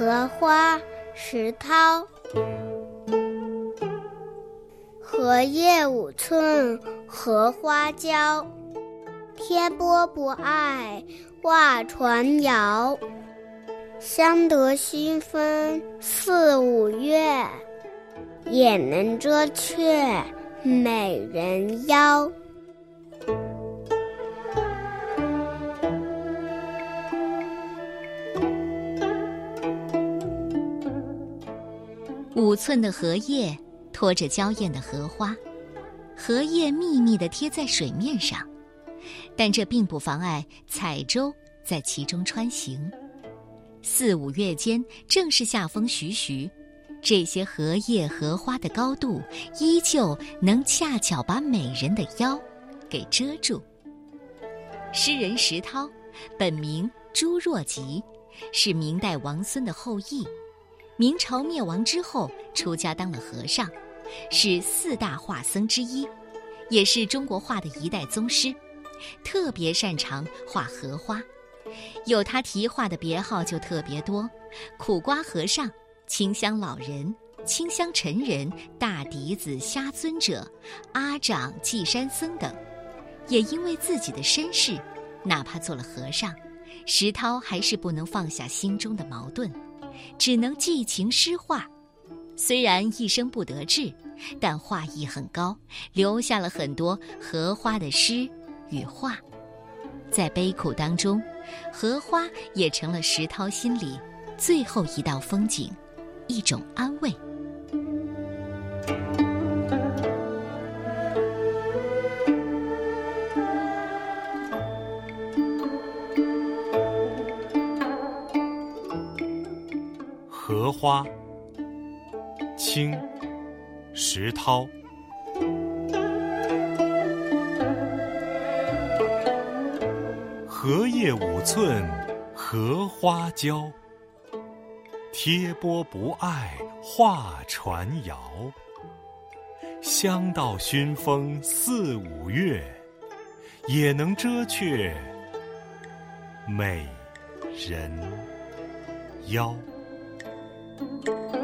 荷花石涛。荷叶五寸荷花娇，天波不爱画船摇。香得熏风四五月，也能遮却美人腰。五寸的荷叶托着娇艳的荷花，荷叶密密地贴在水面上，但这并不妨碍彩舟在其中穿行。四五月间，正是夏风徐徐，这些荷叶荷花的高度，依旧能恰巧把美人的腰给遮住。诗人石涛，本名朱若吉，是明代王孙的后裔。明朝灭亡之后，出家当了和尚，是四大画僧之一，也是中国画的一代宗师，特别擅长画荷花，有他题画的别号就特别多：苦瓜和尚、清香老人、清香尘人、大笛子瞎尊者、阿长寂山僧等。也因为自己的身世，哪怕做了和尚，石涛还是不能放下心中的矛盾。只能寄情诗画，虽然一生不得志，但画艺很高，留下了很多荷花的诗与画。在悲苦当中，荷花也成了石涛心里最后一道风景，一种安慰。花，清，石涛。荷叶五寸荷花娇，贴波不爱画船摇。香到熏风四五月，也能遮却美人腰。thank you